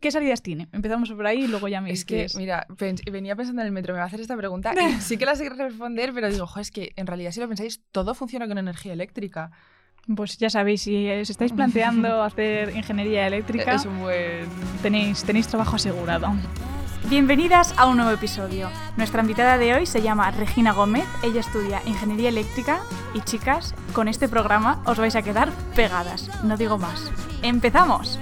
¿Qué salidas tiene? Empezamos por ahí y luego ya me Es que, mira, pens- venía pensando en el metro, me va a hacer esta pregunta. y sí que la sé responder, pero digo, jo, es que en realidad, si lo pensáis, todo funciona con energía eléctrica. Pues ya sabéis, si os estáis planteando hacer ingeniería eléctrica, Es un buen. tenéis, tenéis trabajo asegurado. Bienvenidas a un nuevo episodio. Nuestra invitada de hoy se llama Regina Gómez. Ella estudia ingeniería eléctrica y chicas, con este programa os vais a quedar pegadas. No digo más. ¡Empezamos!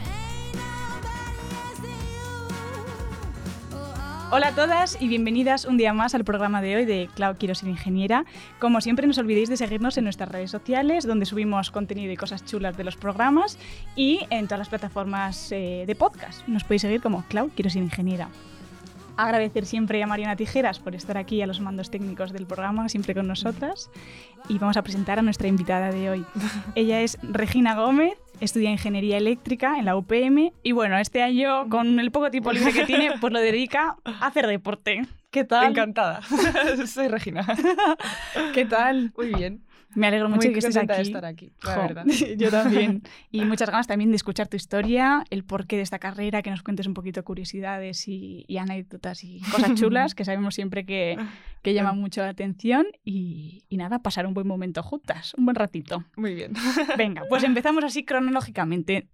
Hola a todas y bienvenidas un día más al programa de hoy de Clau Quiero ser ingeniera. Como siempre, no os olvidéis de seguirnos en nuestras redes sociales, donde subimos contenido y cosas chulas de los programas y en todas las plataformas eh, de podcast. Nos podéis seguir como Clau Quiero ser ingeniera. Agradecer siempre a Mariana Tijeras por estar aquí a los mandos técnicos del programa, siempre con nosotras. Y vamos a presentar a nuestra invitada de hoy. Ella es Regina Gómez, estudia ingeniería eléctrica en la UPM y bueno, este año con el poco tiempo libre que tiene, pues lo dedica a hacer deporte. ¿Qué tal? Encantada. Soy Regina. ¿Qué tal? Muy bien. Me alegro mucho Muy que estés aquí. de estar aquí, la Jo, verdad. Yo también. Y muchas ganas también de escuchar tu historia, el porqué de esta carrera, que nos cuentes un poquito curiosidades y, y anécdotas y cosas chulas que sabemos siempre que, que llaman mucho la atención. Y, y nada, pasar un buen momento juntas, un buen ratito. Muy bien. Venga, pues empezamos así cronológicamente.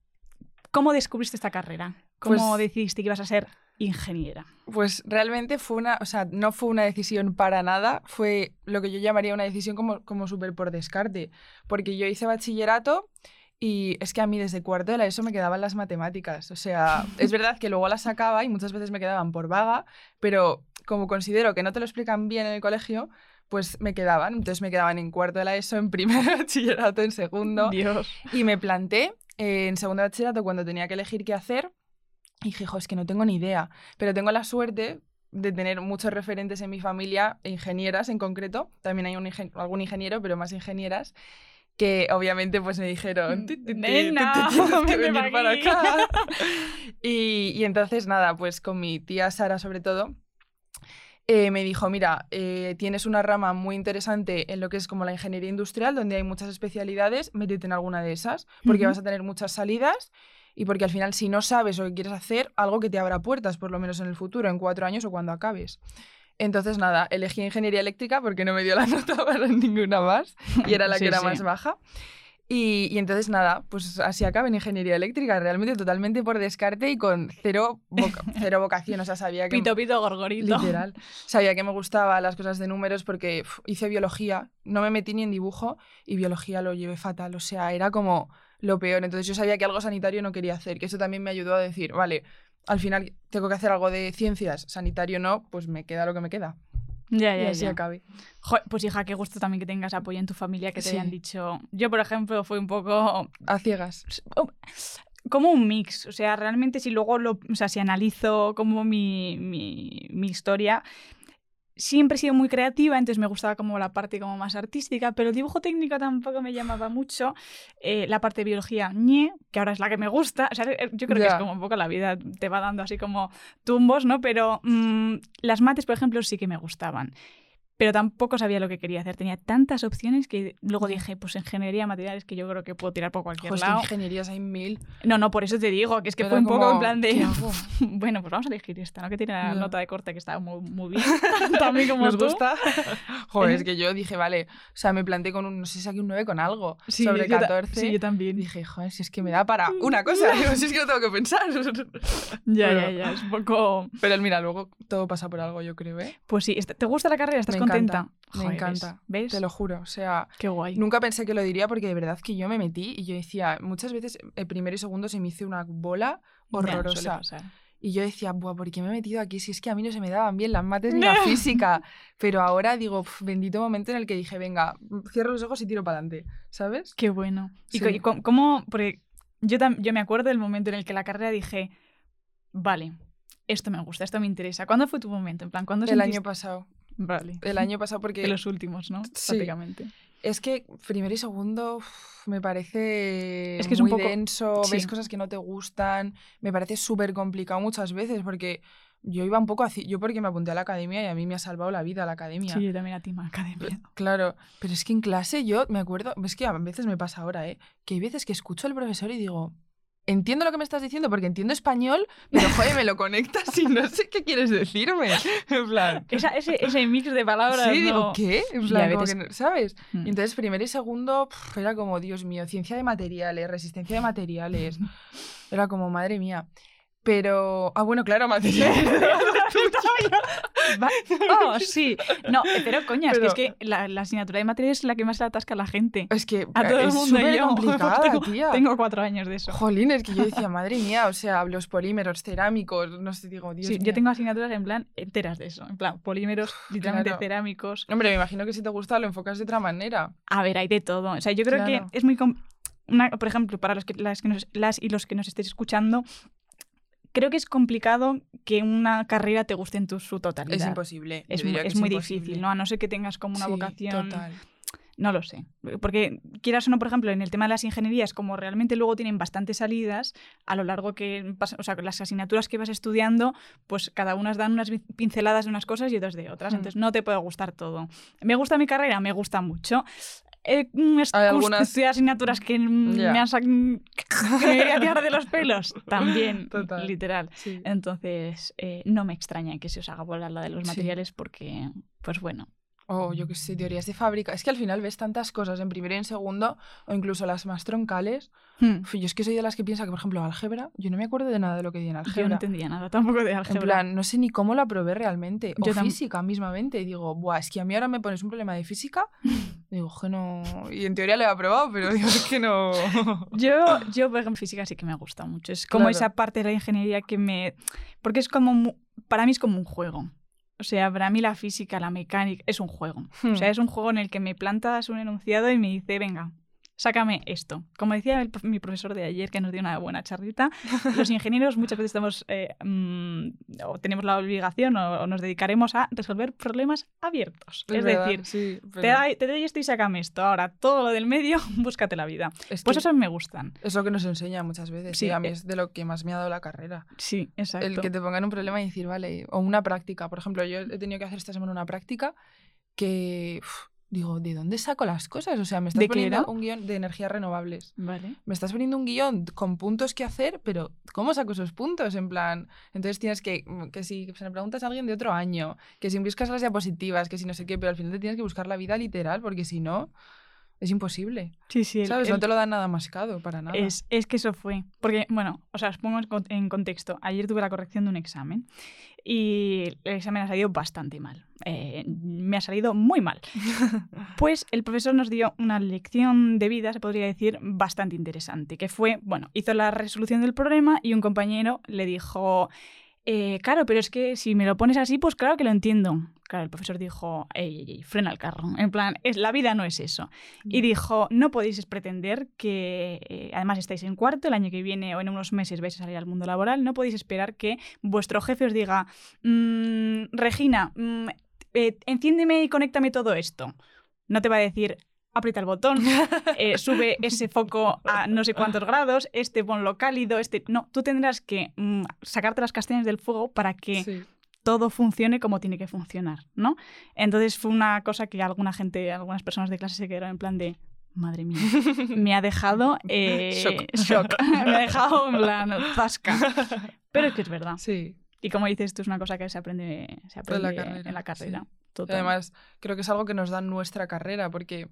¿Cómo descubriste esta carrera? ¿Cómo Pues- decidiste que ibas a ser ingeniera? Pues realmente fue una, o sea, no fue una decisión para nada, fue lo que yo llamaría una decisión como, como súper por descarte, porque yo hice bachillerato y es que a mí desde cuarto de la ESO me quedaban las matemáticas, o sea, es verdad que luego las sacaba y muchas veces me quedaban por vaga, pero como considero que no te lo explican bien en el colegio, pues me quedaban, entonces me quedaban en cuarto de la ESO, en primer bachillerato, en segundo, Dios. y me planté eh, en segundo de bachillerato cuando tenía que elegir qué hacer. Y dije, "Jo, es que no tengo ni idea. Pero tengo la suerte de tener muchos referentes en mi familia, ingenieras en concreto. También hay un ingen- algún ingeniero, pero más ingenieras. Que obviamente pues me dijeron, "Ti, ti, ti, Nena, tú te tienes que vente venir pa' para aquí". acá. y, y entonces nada, pues con mi tía Sara sobre todo, eh, me dijo, mira, eh, tienes una rama muy interesante en lo que es como la ingeniería industrial, donde hay muchas especialidades, métete en alguna de esas, porque Ujú. vas a tener muchas salidas y porque al final si no sabes lo que quieres hacer, algo que te abra puertas, por lo menos en el futuro, en cuatro años o cuando acabes. Entonces, nada, elegí ingeniería eléctrica porque no me dio la nota para ninguna más y era la Sí, que era sí. más baja. Y, y entonces, nada, pues así acabé en ingeniería eléctrica, realmente totalmente por descarte y con cero, voca- cero vocación. O sea, sabía que. Pito, pito, gorgorito. Literal. Sabía que me gustaban las cosas de números porque uf, hice biología, no me metí ni en dibujo y biología lo llevé fatal. O sea, era como lo peor. Entonces yo sabía que algo sanitario no quería hacer, que eso también me ayudó a decir, vale, al final tengo que hacer algo de ciencias, sanitario no, pues me queda lo que me queda. Ya, y ya, así ya. acabé. Jo, pues hija, qué gusto también que tengas apoyo en tu familia, que te Sí. hayan dicho... Yo, por ejemplo, fui un poco A ciegas. como un mix. O sea, realmente si luego lo... O sea, si analizo como mi, mi, mi historia... Siempre he sido muy creativa, entonces me gustaba como la parte como más artística, pero el dibujo técnico tampoco me llamaba mucho. Eh, la parte de biología, ñe, que ahora es la que me gusta. O sea, eh, yo creo que es como un poco la vida te va dando así como tumbos, ¿no? Pero mm, las mates, por ejemplo, sí que me gustaban. Pero tampoco sabía lo que quería hacer. Tenía tantas opciones que luego dije, pues ingeniería de materiales que yo creo que puedo tirar por cualquier que lado. ingenierías hay mil. No, no, por eso te digo, que es que fue un poco en plan de. bueno, pues vamos a elegir esta, ¿no? Que tiene la nota de corte que está muy, muy bien. También como ¿Nos tú. gusta? Joder, es que yo dije, vale, o sea, me planteé con un, no sé si saqué un 9 con algo, Sí, sobre yo ta- 14. Sí, yo también. Dije, joder, si es que me da para una cosa, digo, si es que no tengo que pensar. ya, Bueno. ya, ya. Es un poco. Pero mira, luego todo pasa por algo, yo creo, ¿eh? Pues sí, ¿te gusta la carrera? ¿Estás contenta? encanta, me Joder, encanta. ¿Ves? Te lo juro, o sea, Qué guay. nunca pensé que lo diría porque de verdad que yo me metí y yo decía, muchas veces el primero y segundo se me hizo una bola horrorosa. y yo decía, Buah, ¿por qué me he metido aquí? Si es que a mí no se me daban bien las mates ni la física. Pero ahora digo, "Pf, bendito momento en el que dije, venga, cierro los ojos y tiro para adelante, ¿sabes? Qué bueno. ¿Y Sí. cómo? Porque yo, yo me acuerdo del momento en el que la carrera dije, vale, esto me gusta, esto me interesa. ¿Cuándo fue tu momento? En plan, ¿cuándo El año pasado. Vale. El año pasado porque... De los últimos, ¿no? Sí. Prácticamente. Es que primero y segundo uf, me parece Es que es un muy poco- denso, ves sí. cosas que no te gustan, me parece súper complicado muchas veces porque yo iba un poco así, yo porque me apunté a la academia y a mí me ha salvado la vida la academia. Sí, yo también a ti, academia. Claro, pero es que en clase yo me acuerdo, es que a veces me pasa ahora, ¿eh? Que hay veces que escucho al profesor y digo, entiendo lo que me estás diciendo porque entiendo español, pero joder, me lo conectas y no sé qué quieres decirme. En plan. Esa- ese, ese mix de palabras. Sí, digo, no- ¿qué? En plan, como veces- que no- ¿sabes? Mm. Y entonces primero y segundo pf, era como, Dios mío, ciencia de materiales, resistencia de materiales. Era como, madre mía. Pero, ah, bueno, claro, materiales. Va- Oh, sí. No, pero coña, Pero- es que, es que la, la asignatura de materias es la que más le atasca a la gente. es que A todo el es mundo. súper yo, complicada, tengo, tía. tengo cuatro años de eso. Jolín, es que yo decía, madre mía, o sea, los polímeros, cerámicos, no sé, digo, Dios Sí, yo tengo asignaturas en plan enteras de eso. En plan, polímeros, literalmente Claro. cerámicos. Hombre, me imagino que si te gusta lo enfocas de otra manera. A ver, hay de todo. O sea, yo creo Claro. que es muy... Una, por ejemplo, para los que, las, que nos- las y los que nos estéis escuchando, creo que es complicado que una carrera te guste en tu, su totalidad. Es imposible. Es, muy imposible. difícil, ¿no? A no ser que tengas como una Sí, vocación... Total. No lo sé. Porque quieras o no, por ejemplo, en el tema de las ingenierías, como realmente luego tienen bastantes salidas, a lo largo que o sea, las asignaturas que vas estudiando, pues cada una dan unas pinceladas de unas cosas y otras de otras. Hmm. Entonces no te puede gustar todo. ¿Me gusta mi carrera? Me gusta mucho. Eh, mm, algunas- asignaturas que mm, me han sac- que me voy a tirar de los pelos. También, Total. literal. Sí. Entonces, eh, no me extraña que se os haga volar la de los Sí. materiales porque, pues bueno. O yo qué sé, teorías de fábrica. Es que al final ves tantas cosas en primero y en segundo, o incluso las más troncales. Hmm. Uf, yo es que soy de las que piensa que, por ejemplo, álgebra, yo no me acuerdo de nada de lo que di en Yo no álgebra. entendía nada tampoco de en álgebra. plan, no sé ni cómo lo aprobé realmente. O Yo física mismamente. Y digo, Buah, es que a mí ahora me pones un problema de física. digo, que no. Y en teoría lo he aprobado, pero digo, es que no. Yo, yo, por ejemplo, física sí que me gusta mucho. Es como Claro. esa parte de la ingeniería que me... Porque es como... Para mí es como un juego. O sea, para mí la física, la mecánica, es un juego. O sea, es un juego en el que me plantas un enunciado y me dice, venga, sácame esto. Como decía el mi profesor de ayer, que nos dio una buena charlita, los ingenieros muchas veces estamos, eh, mm, o tenemos la obligación o, o nos dedicaremos a resolver problemas abiertos. Es, verdad, decir, sí, te, pero doy- te doy esto y sácame esto. Ahora, todo lo del medio, búscate la vida. es Pues eso me gustan. es lo que nos enseña muchas veces. Sí, a mí eh. es de lo que más me ha dado la carrera. Sí, exacto. El que te pongan un problema y decir, vale, o una práctica. Por ejemplo, yo he tenido que hacer esta semana una práctica que uf, digo, ¿de dónde saco las cosas? O sea, me estás ¿De qué poniendo un guion de energías renovables. Vale. Me estás poniendo un guion con puntos que hacer, pero ¿cómo saco esos puntos? En plan, entonces tienes que, mm, que si se le preguntas a alguien de otro año, que si buscas las diapositivas, que si no sé qué, pero al final te tienes que buscar la vida literal, porque si no, es imposible. Sí, sí. el- ¿Sabes? el- No te lo dan nada mascado, para nada. Es, es que eso fue. Porque, bueno, o sea, os pongo en contexto. Ayer tuve la corrección de un examen y el examen ha salido bastante mal. Eh, me ha salido muy mal. Pues el profesor nos dio una lección de vida, se podría decir, bastante interesante, que fue, bueno, hizo la resolución del problema y un compañero le dijo, eh, claro, pero es que si me lo pones así, pues claro que lo entiendo. Claro, el profesor dijo, ey, ey, ey, frena el carro. En plan, es, la vida no es eso. Y dijo, no podéis pretender que, eh, además estáis en cuarto, el año que viene o en unos meses vais a salir al mundo laboral, no podéis esperar que vuestro jefe os diga, "Mm, Regina, mm, eh, enciéndeme y conéctame todo esto. No te va a decir, aprieta el botón, eh, sube ese foco a no sé cuántos grados, este ponlo cálido, este... No, tú tendrás que mm, sacarte las castañas del fuego para que Sí. todo funcione como tiene que funcionar, ¿no? Entonces fue una cosa que alguna gente, algunas personas de clase se quedaron en plan de, madre mía, me ha dejado eh, Shock. shock. me ha dejado en plan zasca. Pero es que es verdad. Sí. Y como dices, esto es una cosa que se aprende, se En la aprende carrera, en la carrera. sí. Y Total. además, creo que es algo que nos da nuestra carrera, porque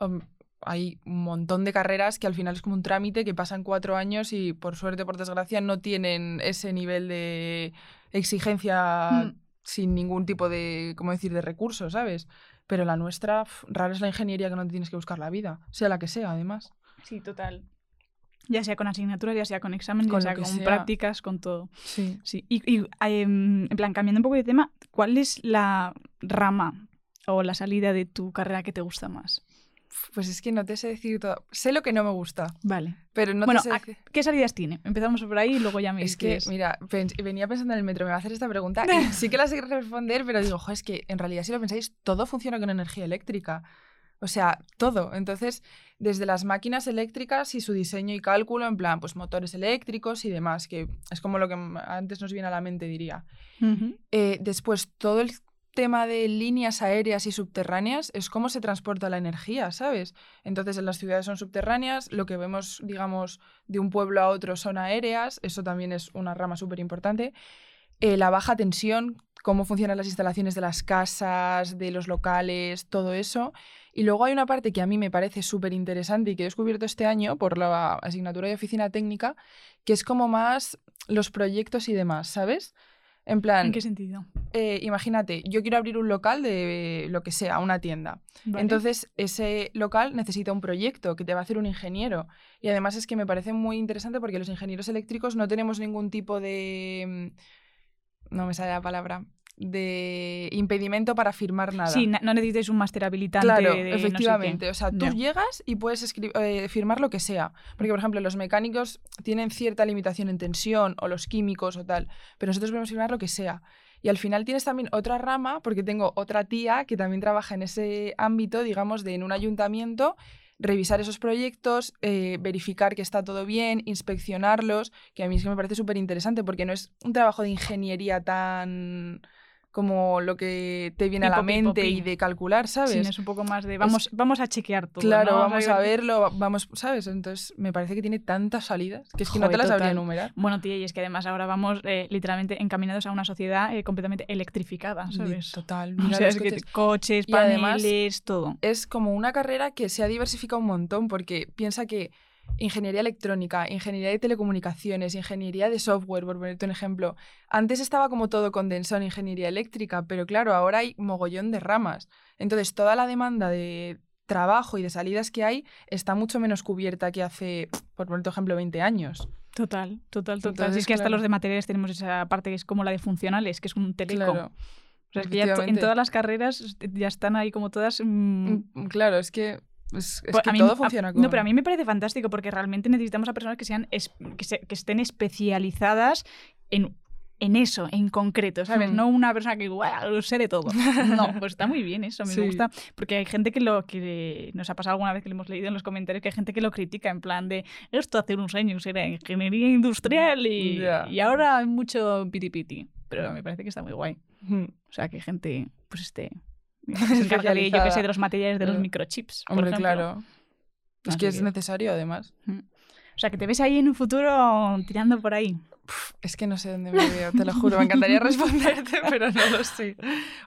um, hay un montón de carreras que al final es como un trámite que pasan cuatro años y por suerte, por desgracia, no tienen ese nivel de exigencia Mm. sin ningún tipo de, ¿cómo decir?, de recursos, ¿sabes? Pero la nuestra, rara es la ingeniería que no te tienes que buscar la vida, sea la que sea, además. Sí, total. Ya sea con asignaturas, ya sea con exámenes, Con ya sea con sea. prácticas, con todo. Sí. Sí, y, y, em, en plan, cambiando un poco de tema, ¿cuál es la rama o la salida de tu carrera que te gusta más? Pues es que no te sé decir todo. Sé lo que no me gusta, Vale. pero no bueno, te sé ¿a- decir... ¿qué salidas tiene? Empezamos por ahí y luego ya me Es que, mira, pens- venía pensando en el metro, me va a hacer esta pregunta y sí que la sé responder, pero digo, jo, es que en realidad si lo pensáis, todo funciona con energía eléctrica. O sea, todo. Entonces, desde las máquinas eléctricas y su diseño y cálculo, en plan, pues motores eléctricos y demás, que es como lo que antes nos viene a la mente, diría. Eh, después, todo el, tema de líneas aéreas y subterráneas es cómo se transporta la energía, ¿sabes? Entonces, en las ciudades son subterráneas, lo que vemos, digamos, de un pueblo a otro son aéreas, eso también es una rama súper importante. Eh, la baja tensión, cómo funcionan las instalaciones de las casas, de los locales, todo eso. Y luego hay una parte que a mí me parece súper interesante y que he descubierto este año por la asignatura de oficina técnica, que es como más los proyectos y demás, ¿sabes? En plan... ¿En qué sentido? Eh, imagínate, yo quiero abrir un local de lo que sea, una tienda. Entonces, ese local necesita un proyecto que te va a hacer un ingeniero. Y además es que me parece muy interesante porque los ingenieros eléctricos no tenemos ningún tipo de... Mm, no me sale la palabra de impedimento para firmar nada. Sí, no necesitas un máster habilitante. Claro, efectivamente. o sea, tú llegas y puedes eh, firmar lo que sea. Porque, por ejemplo, los mecánicos tienen cierta limitación en tensión o los químicos o tal, pero nosotros podemos firmar lo que sea. Y al final tienes también otra rama, porque tengo otra tía que también trabaja en ese ámbito, digamos, de en un ayuntamiento revisar esos proyectos, eh, verificar que está todo bien, inspeccionarlos, que a mí es que me parece súper interesante porque no es un trabajo de ingeniería tan como lo que te viene a la mente y de calcular, ¿sabes? Sí, es un poco más de vamos, vamos a chequear todo. Claro, vamos a verlo, vamos, ¿sabes? Entonces me parece que tiene tantas salidas que es que no te las sabría enumerar. Bueno, tía, y es que además ahora vamos eh, literalmente encaminados a una sociedad eh, completamente electrificada, ¿sabes? Total. Mira coches. Que coches, paneles, todo. Es como una carrera que se ha diversificado un montón porque piensa que ingeniería electrónica, ingeniería de telecomunicaciones, ingeniería de software, por ponerte un ejemplo. Antes estaba como todo condensado en ingeniería eléctrica, pero claro, ahora hay mogollón de ramas. Entonces, toda la demanda de trabajo y de salidas que hay está mucho menos cubierta que hace, por ponerte un ejemplo, 20 años. Total, total, total. es que hasta los de materiales tenemos esa parte que es como la de funcionales, que es un telecom. Claro. O sea, es que ya en todas las carreras ya están ahí como todas... Mm, mm, claro, es que es, pues que todo funciona No, pero a mí me parece fantástico porque realmente necesitamos a personas que, sean que, estén especializadas en en eso, en concreto, ¿sabes? Hmm. No una persona que igual lo sé de todo. No, pues está muy bien eso, me gusta. Porque hay gente que lo que nos ha pasado alguna vez que lo hemos leído en los comentarios, que hay gente que lo critica en plan de esto hace unos años era ingeniería industrial y, y ahora hay mucho piti piti. Pero me parece que está muy guay. Hmm. O sea, que gente pues esté se yo que sé, de los materiales de los microchips. Hombre, claro. Es que es necesario, además. O sea, que te ves ahí en un futuro tirando por ahí. es que no sé dónde me veo, te lo juro. Me encantaría responderte, pero no lo sé.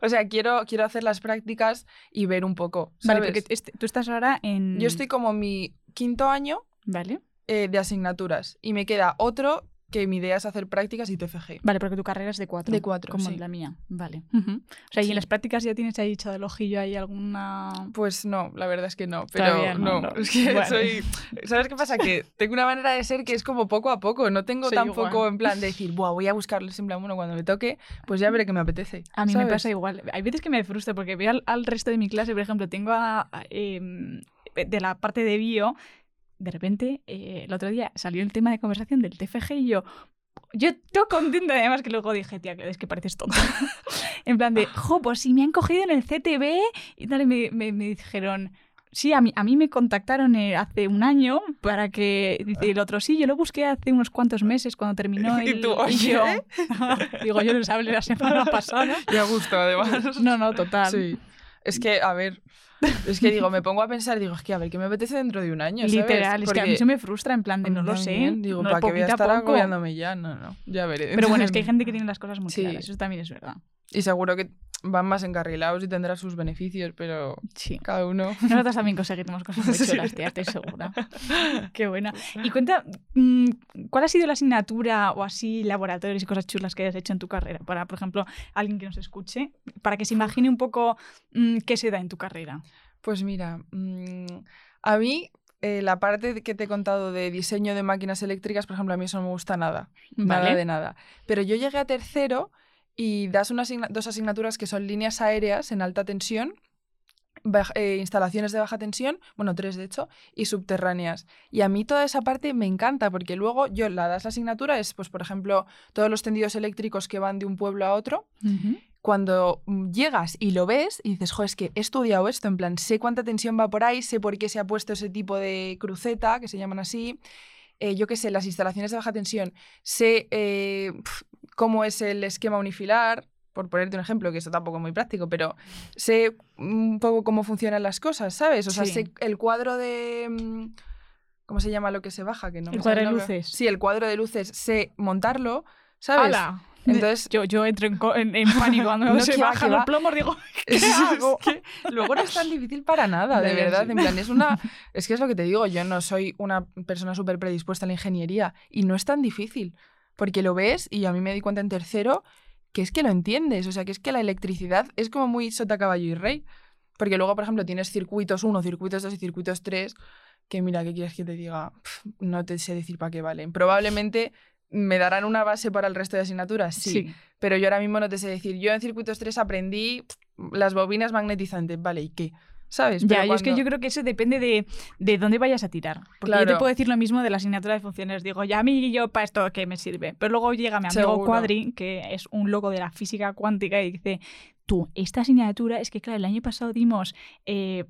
O sea, quiero, quiero hacer las prácticas y ver un poco. Vale, porque este, tú estás ahora en. Yo estoy como mi quinto año vale. Eh, de asignaturas y me queda otro que mi idea es hacer prácticas y TFG. Vale, porque tu carrera es de cuatro. De cuatro, Como la mía. Vale. O sea, ¿y en las prácticas ya tienes ahí echado el ojillo ahí alguna...? Pues no, la verdad es que no. Pero no, es que soy... ¿Sabes qué pasa? Que tengo una manera de ser que es como poco a poco. No tengo tampoco en plan de decir, Buah, voy a buscarlo en plan, bueno, cuando me toque, pues ya veré que me apetece. A mí me pasa igual. Hay veces que me frustra porque veo al, resto de mi clase, por ejemplo, tengo a... Em, de la parte de bio, de repente, eh, el otro día salió el tema de conversación del TFG y yo, yo estoy contenta, además que luego dije, tía, es que pareces tonta. en plan de, jo, pues si me han cogido en el CTV y tal, y me, me, dijeron, sí, a mí, a mí me contactaron eh, hace un año para que, dice el otro, sí, yo lo busqué hace unos cuantos meses cuando terminó el... ¿Y tú, oye? yo, digo, yo les hablé la semana pasada. Y a gusto, además. No, no, total. Sí. Es que, a ver, es que digo, me pongo a pensar, digo, es que a ver, ¿qué me apetece dentro de un año? Literal, es que a mí se me frustra en plan de no lo sé. Digo, ¿para qué voy a estar agobiándome ya? No, no, ya veré. Pero bueno, es que hay gente que tiene las cosas muy claras, eso también es verdad. Y seguro que van más encarrilados y tendrá sus beneficios, pero sí. cada uno. Nosotros también conseguiremos cosas muy chulas, tía, estoy segura. Qué buena. Y cuenta, mm, ¿cuál ha sido la asignatura o así laboratorios y cosas chulas que hayas hecho en tu carrera? Para, por ejemplo, alguien que nos escuche, para que se imagine un poco mm, qué se da en tu carrera. Pues mira, mm, a mí eh, la parte que te he contado de diseño de máquinas eléctricas, por ejemplo, a mí eso no me gusta nada. Nada de nada. Pero yo llegué a tercero y das dos asignaturas que son líneas aéreas en alta tensión, eh, instalaciones de baja tensión, bueno, tres de hecho, y subterráneas. Y a mí toda esa parte me encanta porque luego yo la das la asignatura, es pues por ejemplo todos los tendidos eléctricos que van de un pueblo a otro. Cuando llegas y lo ves y dices, jo, es que he estudiado esto, en plan, sé cuánta tensión va por ahí, sé por qué se ha puesto ese tipo de cruceta, que se llaman así, eh, yo qué sé, las instalaciones de baja tensión, sé eh, cómo es el esquema unifilar, por ponerte un ejemplo, que eso tampoco es muy práctico, pero sé un poco cómo funcionan las cosas, ¿sabes? O sea, Sí. sé el cuadro de... mm, ¿Cómo se llama lo que se baja? Que no El cuadro de luces. Sí, el cuadro de luces, sé montarlo, ¿sabes? ¡Hala! Entonces- yo, yo entro en, en- en pánico cuando No, se bajan los plomos, digo, ¿qué Es hago? que luego no es tan difícil para nada, de ya, verdad. sí. En plan, es una. Es que es lo que te digo, yo no soy una persona súper predispuesta a la ingeniería y no es tan difícil. Porque lo ves y a mí me di cuenta en tercero que es que lo entiendes. O sea, que es que la electricidad es como muy sota, caballo y rey. Porque luego, por ejemplo, tienes circuitos 1, circuitos 2 y circuitos 3 que mira, ¿qué quieres que te diga? Pf, no te sé decir para qué valen. Probablemente me darán una base para el resto de asignaturas, sí. Pero yo ahora mismo no te sé decir. Yo en circuitos 3 aprendí las bobinas magnetizantes, ¿vale? ¿Y qué? ¿Sabes? Ya, Pero yo es que yo creo que eso depende de, de dónde vayas a tirar. Porque yo te puedo decir lo mismo de la asignatura de funciones. Digo, ya a mí yo para esto que me sirve. Pero luego llega mi amigo Seguro. Cuadri, que es un loco de la física cuántica, y dice, tú, esta asignatura, es que claro, el año pasado dimos... eh,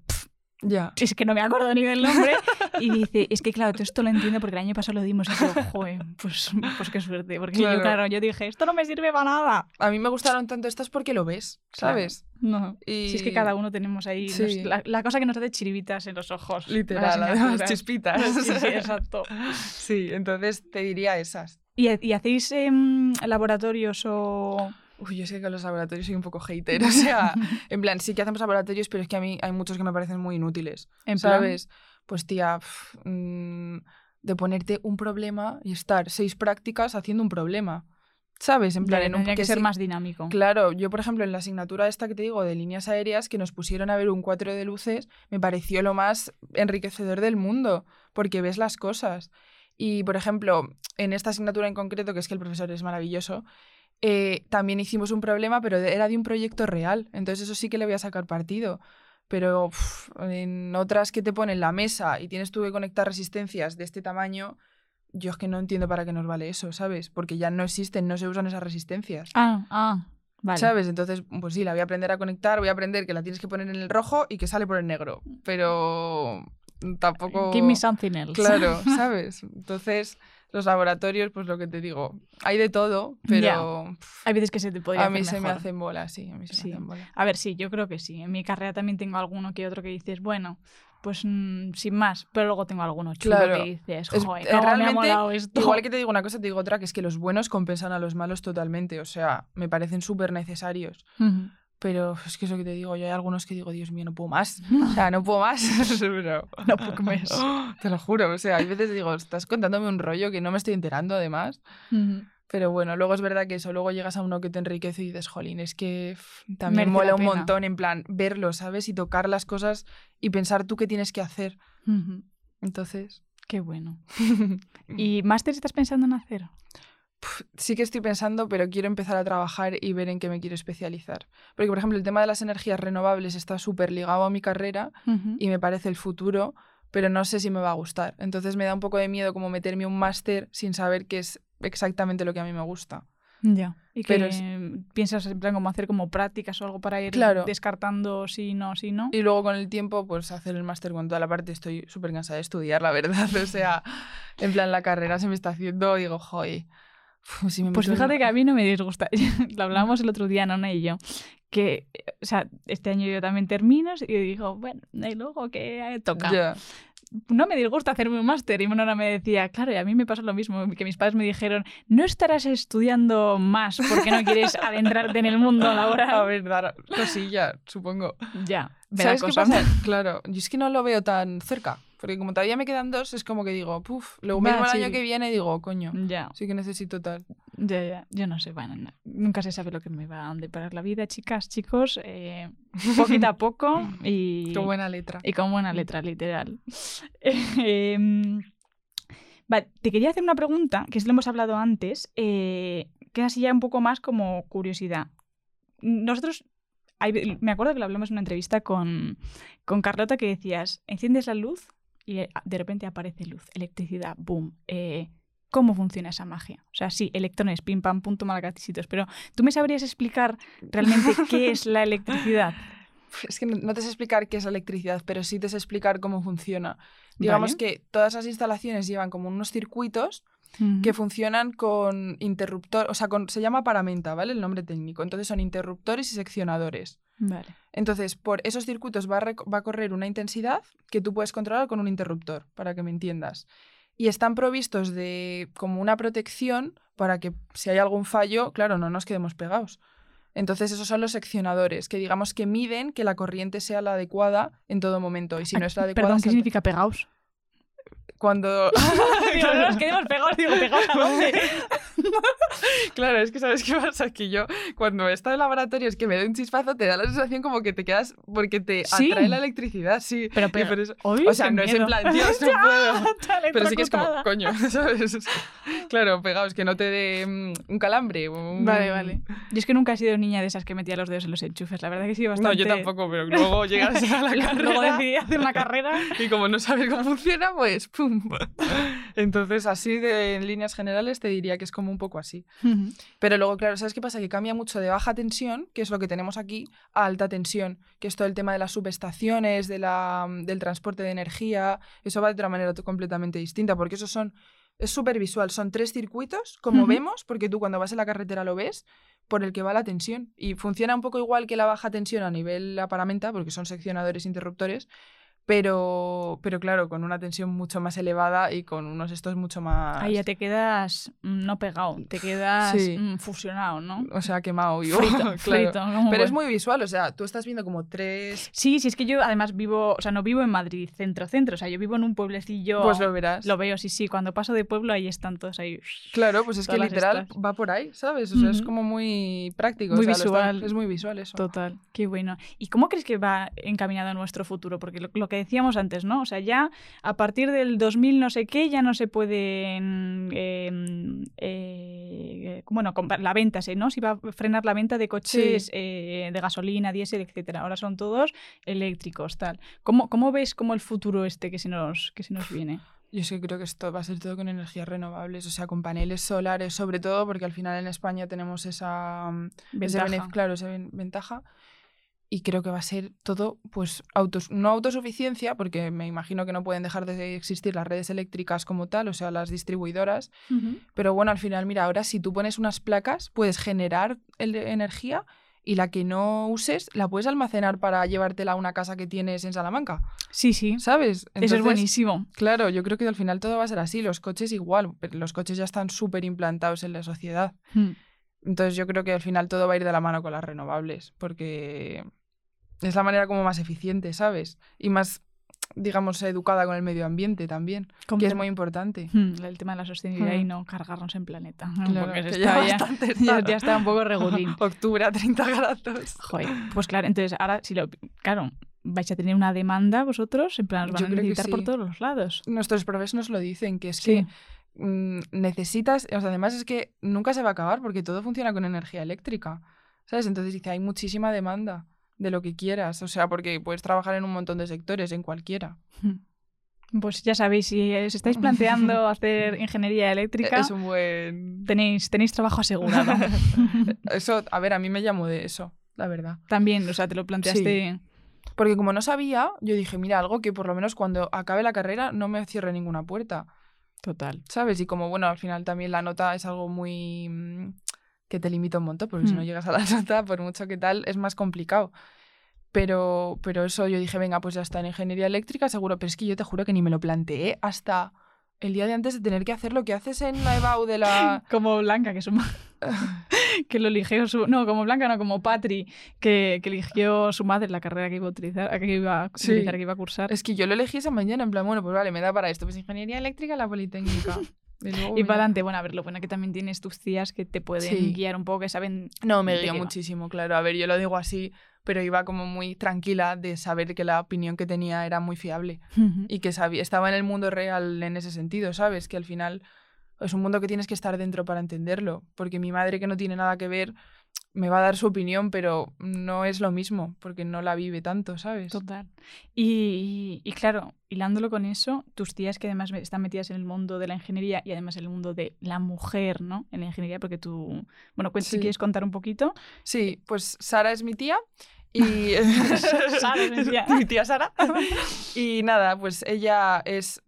Ya. es que no me acuerdo ni del nombre. Y dice, es que claro, todo esto lo entiendo porque el año pasado lo dimos. Y yo, joder, pues, pues qué suerte. Porque Claro. yo, claro, yo dije, esto no me sirve para nada. A mí me gustaron tanto estas porque lo ves, ¿sabes? No. Y... Si es que cada uno tenemos ahí Sí. la, la cosa que nos hace chiribitas en los ojos. Literal, las chispitas. Sí, sí, exacto. Sí, entonces te diría esas. ¿Y, y hacéis em, laboratorios o...? Uy, yo sé que con los laboratorios soy un poco hater. O sea, en plan, sí que hacemos laboratorios, pero es que a mí hay muchos que me parecen muy inútiles. En plan, ¿Sabes? Pues tía, pf, mm, de ponerte un problema y estar seis prácticas haciendo un problema. ¿Sabes? En plan, en un tendría que ser sí- más dinámico. Claro, yo por ejemplo en la asignatura esta que te digo de líneas aéreas que nos pusieron a ver un cuadro de luces me pareció lo más enriquecedor del mundo porque ves las cosas. Y por ejemplo en esta asignatura en concreto que es que el profesor es maravilloso eh, también hicimos un problema pero era de un proyecto real entonces eso sí que le voy a sacar partido. Pero uf, en otras que te ponen la mesa y tienes tú que conectar resistencias de este tamaño, yo es que no entiendo para qué nos vale eso, ¿sabes? Porque ya no existen, no se usan esas resistencias. Ah, ah, vale. ¿Sabes? Entonces, pues sí, la voy a aprender a conectar, voy a aprender que la tienes que poner en el rojo y que sale por el negro. Pero tampoco. Give me something else. Claro, ¿sabes? Entonces, los laboratorios, pues lo que te digo, hay de todo, pero Hay veces que se te podría a mí hacer se me hacen bola, sí, a mí se Sí. me hacen bola. A ver, sí, yo creo que sí. En mi carrera también tengo alguno que otro que dices, bueno, pues mm, sin más, pero luego tengo alguno chulo Claro. que dices, Es- joder, eh, cómo me ha realmente, molado esto. Igual que te digo una cosa, te digo otra, que es que los buenos compensan a los malos totalmente. O sea, me parecen súper necesarios. Ujú. Pero es que eso que te digo, yo hay algunos que digo, Dios mío, no puedo más. O sea, no puedo más. Pero- No puedo más. Te lo juro. O sea, hay veces digo, estás contándome un rollo que no me estoy enterando además. Ujú. Pero bueno, luego es verdad que eso, luego llegas a uno que te enriquece y dices, jolín, es que también Merece mola la un montón, en plan, verlo, ¿sabes? Y tocar las cosas y pensar tú qué tienes que hacer. Ujú. Entonces, Qué bueno. ¿Y máster estás pensando en hacer? Sí que estoy pensando, pero quiero empezar a trabajar y ver en qué me quiero especializar. Porque, por ejemplo, el tema de las energías renovables está súper ligado a mi carrera y me parece el futuro, pero no sé si me va a gustar. Entonces me da un poco de miedo como meterme un máster sin saber qué es exactamente lo que a mí me gusta. Ya. ¿Y que Pero es- piensas en plan como hacer como prácticas o algo para ir Claro. descartando sí, no, sí, no? Y luego con el tiempo, pues hacer el máster con toda la parte. Estoy súper cansada de estudiar, la verdad. O sea, en plan, la carrera se me está haciendo, digo, joy. Si me Pues meto en- fíjate que a mí no me disgusta. Lo hablábamos el otro día, Nona y yo, que, o sea, este año yo también termino y digo, bueno, y luego que toca. Ya. No me disgusta hacerme un máster. Y Nona me decía, claro, y a mí me pasó lo mismo, que mis padres me dijeron, no estarás estudiando más porque no quieres adentrarte en el mundo A laboral. ver, dar cosilla, supongo. Ya, ¿Sabes qué cosa. pasa? Claro, yo es que no lo veo tan cerca. Porque como todavía me quedan dos, es como que digo, puf, luego Va, mismo el año que viene y digo, coño, Ya, sí que necesito tal. ya, ya. Yo no sé, bueno, no. nunca se sabe lo que me va a deparar la vida, chicas, chicos. eh, poquito a poco y... Qué buena letra. Y con buena letra, literal. Em, vale, te quería hacer una pregunta, que es lo hemos hablado antes, eh, que es así ya un poco más como curiosidad. Nosotros, me acuerdo que lo hablamos en una entrevista con, con Carlota que decías, enciendes la luz y eh, de repente aparece luz, electricidad, boom. eh, ¿Cómo funciona esa magia? O sea, sí, electrones, pim, pam, punto, malgatisitos, pero ¿tú me sabrías explicar realmente qué es la electricidad? Es que no no te sé explicar qué es la electricidad, pero sí te sé explicar cómo funciona. Digamos Vale. que todas las instalaciones llevan como unos circuitos que funcionan con interruptor, o sea, con, se llama paramenta, ¿vale? El nombre técnico. Entonces son interruptores y seccionadores. Vale. Entonces, por esos circuitos va a, va a correr una intensidad que tú puedes controlar con un interruptor, para que me entiendas. Y están provistos de como una protección para que si hay algún fallo, claro, no nos quedemos pegados. Entonces, esos son los seccionadores, que digamos que miden que la corriente sea la adecuada en todo momento. Y si no es la adecuada, Perdón, ¿qué significa pegaos? Cuando... digo, no nos quedemos pegados, digo, pegados a dónde. Claro, es que sabes qué pasa, que yo cuando estado en laboratorio es que me doy un chispazo, te da la sensación como que te quedas porque te Sí. atrae la electricidad, sí. Pero, pero, por eso- o sea, no es en plan, Dios, no puedo. está Pero sí que es como, coño, ¿sabes? Claro, pegaos, que no te dé mm, un calambre. un- Vale, vale. Yo es que nunca he sido niña de esas que metía los dedos en los enchufes. La verdad que sí, No, bastante. yo tampoco, pero luego llegas a la Luego carrera decidí hacer una carrera. y como no sabes cómo funciona, pues ¡pum! Entonces, así de, en líneas generales te diría que es como un poco así. Pero luego, claro, ¿sabes qué pasa? Que cambia mucho de baja tensión, que es lo que tenemos aquí, a alta tensión, que es todo el tema de las subestaciones, de la, del transporte de energía. Eso va de otra manera completamente distinta, porque eso son. Es súper visual. Son tres circuitos, como vemos, porque tú cuando vas en la carretera lo ves, por el que va la tensión. Y funciona un poco igual que la baja tensión a nivel la paramenta, porque son seccionadores interruptores. Pero, pero claro, con una tensión mucho más elevada y con unos estos mucho más. Ahí ya te quedas mm, no pegado, te quedas Sí. mm, fusionado, ¿no? O sea, quemado vivo. Frito, claro. frito. Pero es muy visual, o sea, tú estás viendo como tres. Sí, sí, es que yo además vivo, o sea, no vivo en Madrid, centro-centro, o sea, yo vivo en un pueblecillo. Pues lo verás. Lo veo, sí, sí. Cuando paso de pueblo, ahí están todos ahí. Claro, pues es que literal estas. va por ahí, ¿sabes? O sea, es como muy práctico. Muy o sea, están- visual. es muy visual eso. Total, qué bueno. ¿Y cómo crees que va encaminado nuestro futuro? Porque lo, lo que decíamos antes, ¿no? O sea, ya a partir del 2000 no sé qué, ya no se pueden... eh, eh, bueno, comprar- la venta. ¿no? Se va a frenar la venta de coches Sí. eh, de gasolina, diésel, etcétera. Ahora son todos eléctricos, tal. ¿Cómo, cómo ves como el futuro este que se nos, que se nos viene? Yo es que creo que esto va a ser todo con energías renovables, o sea, con paneles solares, sobre todo porque al final en España tenemos esa, mm, ese Ventaja. claro, esa ven- ventaja. Y creo que va a ser todo, pues, autos no autosuficiencia, porque me imagino que no pueden dejar de existir las redes eléctricas como tal, o sea, las distribuidoras, Pero bueno, al final, mira, ahora si tú pones unas placas, puedes generar el- energía y la que no uses la puedes almacenar para llevártela a una casa que tienes en Salamanca, Sí, sí. ¿sabes? Eso es buenísimo. Claro, yo creo que al final todo va a ser así. Los coches igual, pero los coches ya están súper implantados en la sociedad. Mm. Entonces yo creo que al final todo va a ir de la mano con las renovables, porque es la manera como más eficiente, ¿sabes? Y más, digamos, educada con el medio ambiente también, que es muy importante. Mm, El tema de la sostenibilidad y Mm. no cargarnos en planeta. ¿no? Claro, Porque que ya está ya, ya- está. ya está un poco regulín. Octubre a 30 grados. Joder, pues claro, entonces ahora, si lo, claro, vais a tener una demanda vosotros, en plan, os van Yo a necesitar por todos los lados. Nuestros profes nos lo dicen, que es Sí. que mm, necesitas, o sea, además es que nunca se va a acabar porque todo funciona con energía eléctrica, ¿sabes? Entonces dice, hay muchísima demanda de lo que quieras, o sea, porque puedes trabajar en un montón de sectores, en cualquiera. Pues ya sabéis, si os estáis planteando hacer ingeniería eléctrica, Es un buen... tenéis, tenéis trabajo asegurado. Eso, a ver, a mí me llamó de eso, la verdad. También, o sea, te lo planteaste. Porque como no sabía, yo dije, mira, algo que por lo menos cuando acabe la carrera no me cierre ninguna puerta. Total. ¿sabes? Y como, bueno, al final también la nota es algo muy... que te limita un montón, porque si no Mm. llegas a la nota, por mucho que tal, es más complicado. Pero, pero eso yo dije, venga, pues ya está, en ingeniería eléctrica seguro, pero es que yo te juro que ni me lo planteé hasta el día de antes de tener que hacer lo que haces en la EBAU de la... Como Blanca, que su ma- que lo eligió su. No, como Blanca, no, como Patri, que, que eligió su madre la carrera que iba a utilizar, que iba a Sí. utilizar, que iba a cursar. Es que yo lo elegí esa mañana, en plan, bueno, pues vale, me da para esto, pues ingeniería eléctrica, la Politécnica. Y, luego, Y mira. para adelante, bueno, a ver, lo bueno que también tienes tus tías que te pueden Sí. guiar un poco, que saben. No, me guió muchísimo, claro. A ver, yo lo digo así, pero iba como muy tranquila de saber que la opinión que tenía era muy fiable y que sabía, estaba en el mundo real en ese sentido, ¿sabes? Que al final es un mundo que tienes que estar dentro para entenderlo, porque mi madre que no tiene nada que ver me va a dar su opinión, pero no es lo mismo, porque no la vive tanto, ¿sabes? Total. Y, y claro, hilándolo con eso, tus tías que además están metidas en el mundo de la ingeniería y además en el mundo de la mujer, ¿no? En la ingeniería, porque tú. Bueno, cuen- si quieres contar un poquito. Sí, pues Sara es mi tía y... Sara es mi tía. mi tía Sara. y nada, pues ella es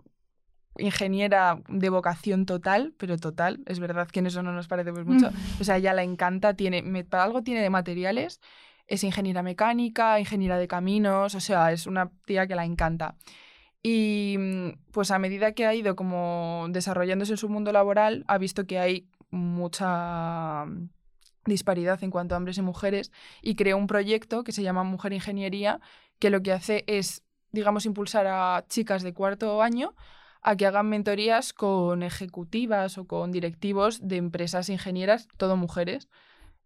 ingeniera de vocación total, pero total, es verdad que en eso no nos parecemos mucho. Mm. O sea, ella la encanta, tiene, me- para algo tiene de materiales, es ingeniera mecánica, ingeniera de caminos, o sea, es una tía que la encanta. Y mm, pues a medida que ha ido como desarrollándose en su mundo laboral, ha visto que hay mucha mm, disparidad en cuanto a hombres y mujeres y creó un proyecto que se llama Mujer Ingeniería, que lo que hace es, digamos, impulsar a chicas de cuarto año a que hagan mentorías con ejecutivas o con directivos de empresas ingenieras, todo mujeres.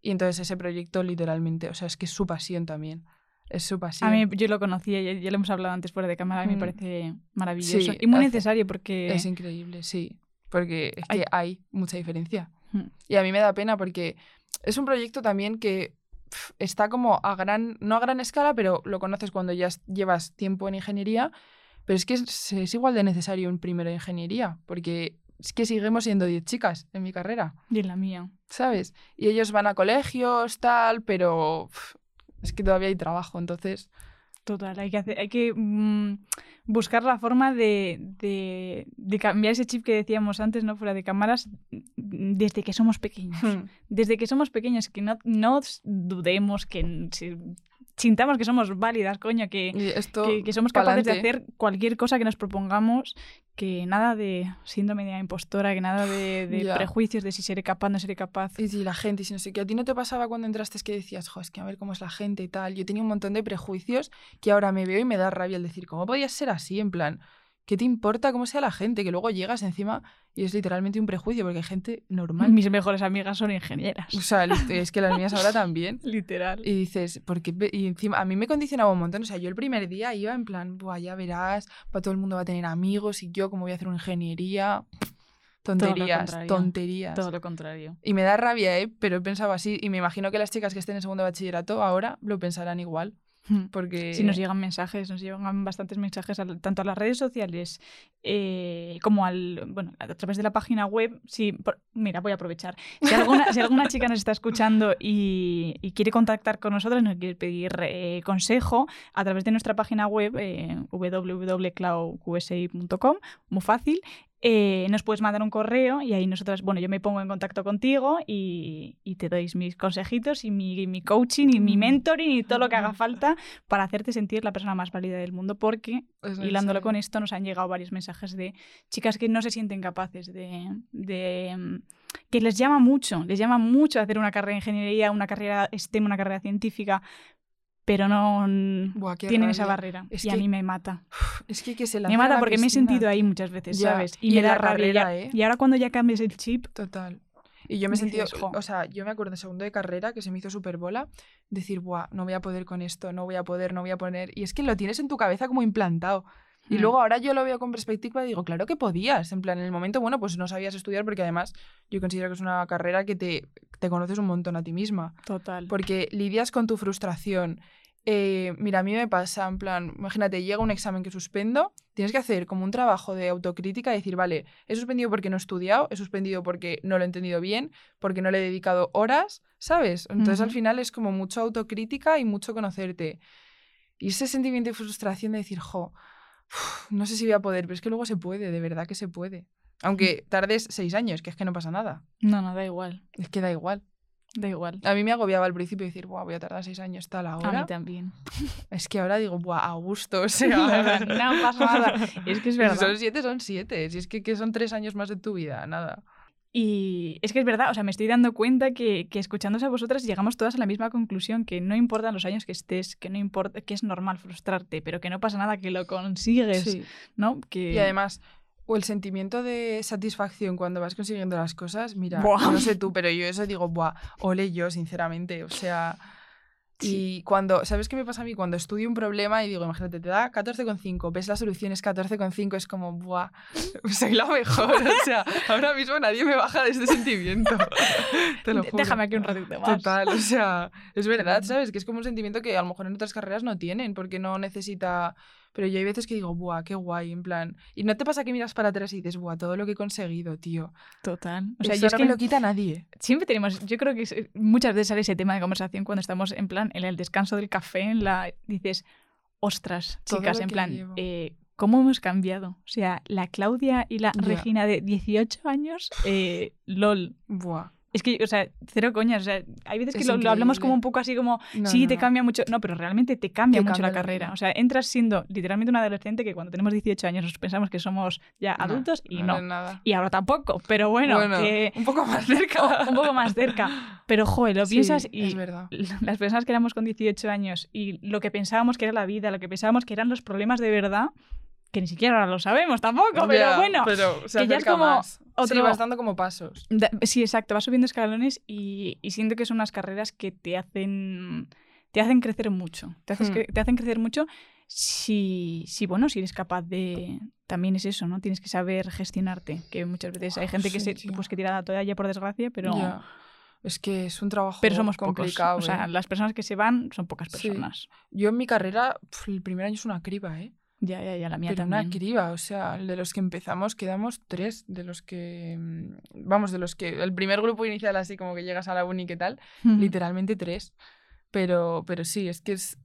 Y entonces ese proyecto literalmente, o sea, es que es su pasión también. Es su pasión. A mí yo lo conocía, ya, ya lo hemos hablado antes fuera de cámara, y me Mm. parece maravilloso. Sí, y muy hace- necesario porque... Es increíble, sí. Porque es Hay- que hay mucha diferencia. Mm. Y a mí me da pena porque es un proyecto también que está como a gran, no a gran escala, pero lo conoces cuando ya llevas tiempo en ingeniería. Pero es que es, es igual de necesario un primero de ingeniería, porque es que seguimos siendo 10 chicas en mi carrera, Y en la mía. ¿sabes? Y ellos van a colegios, tal, pero es que todavía hay trabajo, entonces... Total, hay que, hacer, hay que mm, buscar la forma de, de, de cambiar ese chip que decíamos antes, ¿no? Fuera de cámaras, mm, desde que somos pequeños. hmm, Desde que somos pequeños, que no, no dudemos, que si- sintamos que somos válidas, coño, que, esto que, que somos capaces de hacer cualquier cosa que nos propongamos, que nada de síndrome de impostora, que nada de, prejuicios de si seré capaz, no seré capaz. Y si la gente, si no sé qué, ¿a ti no te pasaba cuando entraste es que decías, jo, es que a ver cómo es la gente y tal? Yo tenía un montón de prejuicios que ahora me veo y me da rabia el decir, ¿cómo podías ser así? En plan, ¿qué te importa cómo sea la gente? Que luego llegas encima y es literalmente un prejuicio porque hay gente normal. Mis mejores amigas son ingenieras. O sea, es que las mías ahora también. Literal. Y dices, porque y encima a mí me condicionaba un montón. O sea, yo el primer día iba en plan, Buah, ya verás, pa- todo el mundo va a tener amigos y yo, como voy a hacer una ingeniería. Tonterías, contrario. tonterías. Todo lo contrario. Y me da rabia, ¿eh? Pero he pensado así. Y me imagino que las chicas que estén en segundo de bachillerato ahora lo pensarán igual. Porque. Si nos llegan mensajes, nos llegan bastantes mensajes al- tanto a las redes sociales eh, como al, bueno, a través de la página web. Si, por- mira, voy a aprovechar. Si alguna, si alguna chica nos está escuchando y, y quiere contactar con nosotros, nos quiere pedir eh, consejo a través de nuestra página web eh, www.cloudqsi.com, muy fácil. Eh, nos puedes mandar un correo y ahí nosotras, bueno, yo me pongo en contacto contigo y, y te doy mis consejitos y mi, mi coaching y mi Mm. mentoring y todo lo que haga falta para hacerte sentir la persona más válida del mundo, porque es hilándolo con esto nos han llegado varios mensajes de chicas que no se sienten capaces de, de, mm, que les llama mucho, les llama mucho hacer una carrera de ingeniería, una carrera STEM, una carrera científica, pero no Buah, tienen esa barrera Es y a que mí me mata. Es que, que se Me lancen a mata la porque me he sentido ahí muchas veces, Ya, ¿sabes? y me da la rabia. carrera, ¿eh? y ahora cuando ya cambies el chip, Total. Y yo me he sentido, o sea, yo me acuerdo en segundo de carrera que se me hizo súper bola decir, buah, no voy a poder con esto, no voy a poder, no voy a poner. Y es que lo tienes en tu cabeza como implantado. Y Mm. luego ahora yo lo veo con perspectiva y digo, claro que podías. En plan, en el momento, bueno, pues no sabías estudiar porque además yo considero que es una carrera que te, te conoces un montón a ti misma. total. Porque lidias con tu frustración. Eh, mira, a mí me pasa, en plan, imagínate, llega un examen que suspendo, tienes que hacer como un trabajo de autocrítica y decir, vale, he suspendido porque no he estudiado, he suspendido porque no lo he entendido bien, porque no le he dedicado horas, ¿sabes? Entonces al final es como mucho autocrítica y mucho conocerte. Y ese sentimiento de frustración de decir, jo, uf, no sé si voy a poder, pero es que luego se puede, de verdad que se puede. Aunque tardes seis años, que es que no pasa nada. No, no, da igual. Es que da igual. Da igual. A mí me agobiaba al principio decir, Buah, voy a tardar seis años tal A ahora. mí también. Es que ahora digo, Buah, a gusto, o no sea. pasa nada. Es que es Si verdad. son siete, son siete. Si es que, que son tres años más de tu vida, nada. Y es que es verdad, o sea, me estoy dando cuenta que, que escuchándose a vosotras llegamos todas a la misma conclusión, que no importan los años que estés, que no importa, que es normal frustrarte, pero que no pasa nada, que lo consigues, Sí. ¿no? Que... Y además, o el sentimiento de satisfacción cuando vas consiguiendo las cosas, mira, Buah. no sé tú, pero yo eso digo, Buah, ole yo, sinceramente. O sea. Sí. Y cuando, ¿sabes qué me pasa a mí? Cuando estudio un problema y digo, imagínate, te da 14,5, ves la solución es 14,5, es como, buah, soy la mejor. O sea, ahora mismo nadie me baja de este sentimiento. Te lo juro. Déjame aquí un ratito más. Total, o sea, es verdad. ¿sabes? Que es como un sentimiento que a lo mejor en otras carreras no tienen, porque no necesita... Pero yo hay veces que digo, buah, qué guay, en plan... Y no te pasa que miras para atrás y dices, buah, todo lo que he conseguido, tío. Total. O sea, yo es no que me lo quita nadie. siempre tenemos, yo creo que es- muchas veces sale ese tema de conversación cuando estamos en plan, en el descanso del café, en la dices, ostras, chicas, en plan, llevo". eh, ¿Cómo hemos cambiado? O sea, la Claudia y la. Regina de 18 años, eh, LOL. Buah. Es que, o sea, cero coñas. O sea, hay veces que lo, lo hablamos como un poco así como, No, sí, no, te cambia mucho. No, pero realmente te cambia Te mucho cambia la la carrera. vida. O sea, entras siendo literalmente un adolescente que cuando tenemos 18 años nos pensamos que somos ya No, adultos y no nada. Y ahora tampoco, pero bueno, que un poco más cerca. un poco más cerca. Pero, joder, lo Sí, piensas y Es las personas que éramos con 18 años y lo que pensábamos que era la vida, lo que pensábamos que eran los problemas de verdad, que ni siquiera ahora lo sabemos tampoco, pero bueno. pero se que ya es como más. otro- Sí, vas dando como pasos. Da- Sí, exacto, vas subiendo escalones y, y siento que son unas carreras que te hacen, te hacen crecer mucho. Te, haces Hmm. te hacen crecer mucho si, si, bueno, si eres capaz de... También es eso, ¿no? Tienes que saber gestionarte, que muchas veces hay gente que, se, tío. pues, que tira la toalla por desgracia, pero. Es que es un trabajo pero somos complicado. pocos. O sea, ¿eh? las personas que se van son pocas Sí. personas. Yo en mi carrera, el primer año es una criba, ¿eh? Ya, ya, ya, la mía Pero también. una criba, o sea, de los que empezamos quedamos tres, de los que, mm, vamos, de los que, el primer grupo inicial así como que llegas a la uni, ¿qué tal? Literalmente tres. Pero, pero sí, es que es,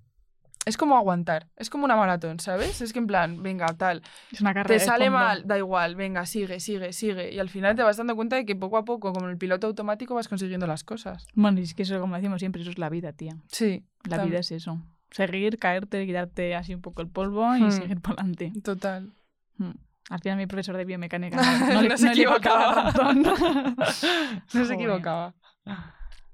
es como aguantar, es como una maratón, ¿sabes? Es que en plan, venga, tal, Es una carrera te sale mal, da igual, venga, sigue, sigue, sigue. Y al final te vas dando cuenta de que poco a poco, como el piloto automático, vas consiguiendo las cosas. Bueno, y es que eso, como decimos siempre, eso es la vida, tía. Sí, La tam- vida es eso. Seguir, caerte, quitarte así un poco el polvo y Hmm. seguir para adelante. total. Al final mi profesor de biomecánica no, se no equivocaba. no se equivocaba.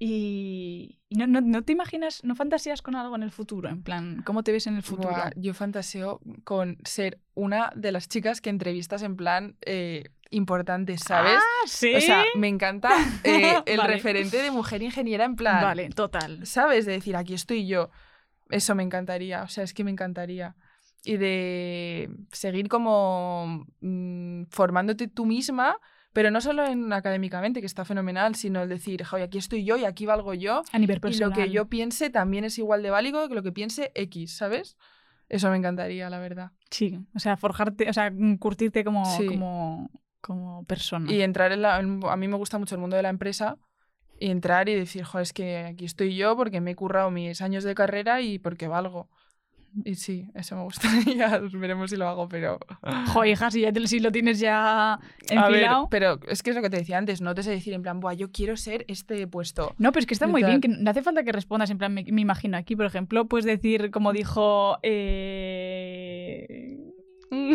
Y, y no, no, no te imaginas, no fantaseas con algo en el futuro, en plan, ¿cómo te ves en el futuro? Buah, yo fantaseo con ser una de las chicas que entrevistas en plan eh, importante, ¿sabes? Ah, sí. O sea, me encanta eh, el Vale. referente de mujer ingeniera en plan, Vale, total. ¿sabes? De decir, aquí estoy yo. Eso me encantaría, o sea, es que me encantaría. Y de seguir como mm, formándote tú misma, pero no solo en académicamente, que está fenomenal, sino el decir, joder, aquí estoy yo y aquí valgo yo. A nivel Y personal. lo que yo piense también es igual de válido que lo que piense X, ¿sabes? Eso me encantaría, la verdad. Sí, o sea, forjarte, o sea, curtirte como, Sí. como, como persona. Y entrar en la... en- a mí me gusta mucho el mundo de la empresa y entrar y decir, joder, es que aquí estoy yo porque me he currado mis años de carrera y porque valgo. Y sí, eso me gustaría. Veremos si lo hago, pero... Jo, hija, si ya te- si lo tienes ya A ver, enfilado. pero es que es lo que te decía antes, no te sé decir en plan, Buah, yo quiero ser este puesto. No, pero es que está muy bien, que no hace falta que respondas, en plan, me, me imagino aquí, por ejemplo, puedes decir, como dijo... eh,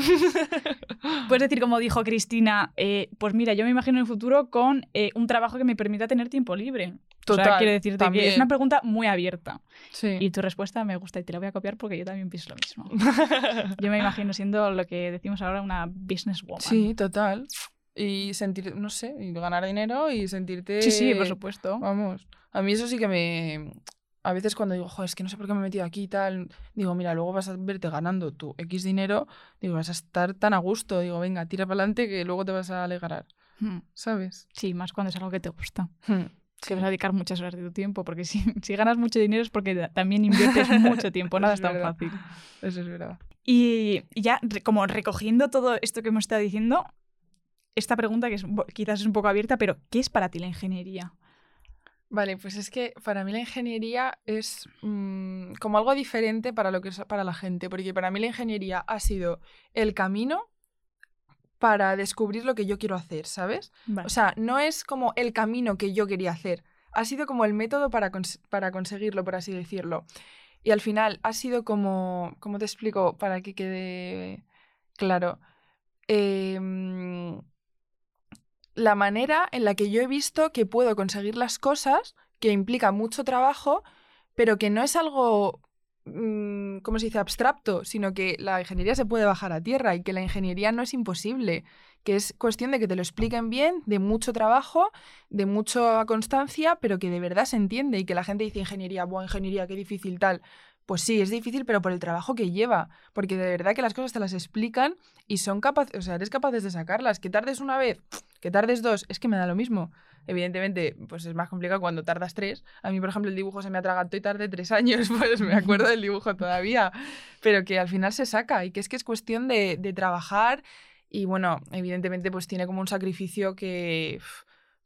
Puedes decir, como dijo Cristina, eh, pues mira, yo me imagino el futuro con eh, un trabajo que me permita tener tiempo libre. o sea, Total, quiero decirte que también. es una pregunta muy abierta. Sí. Y tu respuesta me gusta y te la voy a copiar porque yo también pienso lo mismo. Yo me imagino siendo lo que decimos ahora una businesswoman. Sí, total. Y sentir, no sé, y ganar dinero y sentirte... sí, sí, por supuesto. Vamos, a mí eso sí que me... A veces cuando digo, joder, es que no sé por qué me he metido aquí y tal, digo, mira, luego vas a verte ganando tu X dinero, digo, vas a estar tan a gusto, digo, venga, tira para adelante que luego te vas a alegrar, Hmm. ¿sabes? Sí, más cuando es algo que te gusta. Hmm. Que vas a dedicar muchas horas de tu tiempo, porque si, si ganas mucho dinero es porque ta- también inviertes mucho tiempo, nada es tan verdad. fácil. Eso es verdad. Y ya, como recogiendo todo esto que hemos estado diciendo, esta pregunta que es, quizás es un poco abierta, pero ¿qué es para ti la ingeniería? Vale, pues es que para mí la ingeniería es mm, como algo diferente para lo que es para la gente, porque para mí la ingeniería ha sido el camino para descubrir lo que yo quiero hacer, ¿sabes? Vale. O sea, no es como el camino que yo quería hacer, ha sido como el método para, cons- para conseguirlo, por así decirlo. Y al final ha sido como, ¿cómo te explico? Para que quede claro. Em, la manera en la que yo he visto que puedo conseguir las cosas, que implica mucho trabajo, pero que no es algo, mm, ¿cómo se dice?, abstracto, sino que la ingeniería se puede bajar a tierra y que la ingeniería no es imposible, que es cuestión de que te lo expliquen bien, de mucho trabajo, de mucha constancia, pero que de verdad se entiende y que la gente dice ingeniería, buah, ingeniería, qué difícil tal. Pues sí, es difícil, pero por el trabajo que lleva, porque de verdad que las cosas te las explican y son capaces, o sea, eres capaces de sacarlas. Que tardes una vez, que tardes dos, es que me da lo mismo. Evidentemente, pues es más complicado cuando tardas tres. A mí, por ejemplo, el dibujo se me atragantó y tardé tres años, pues me acuerdo del dibujo todavía. Pero que al final se saca y que es que es cuestión de, de trabajar y bueno, evidentemente pues tiene como un sacrificio que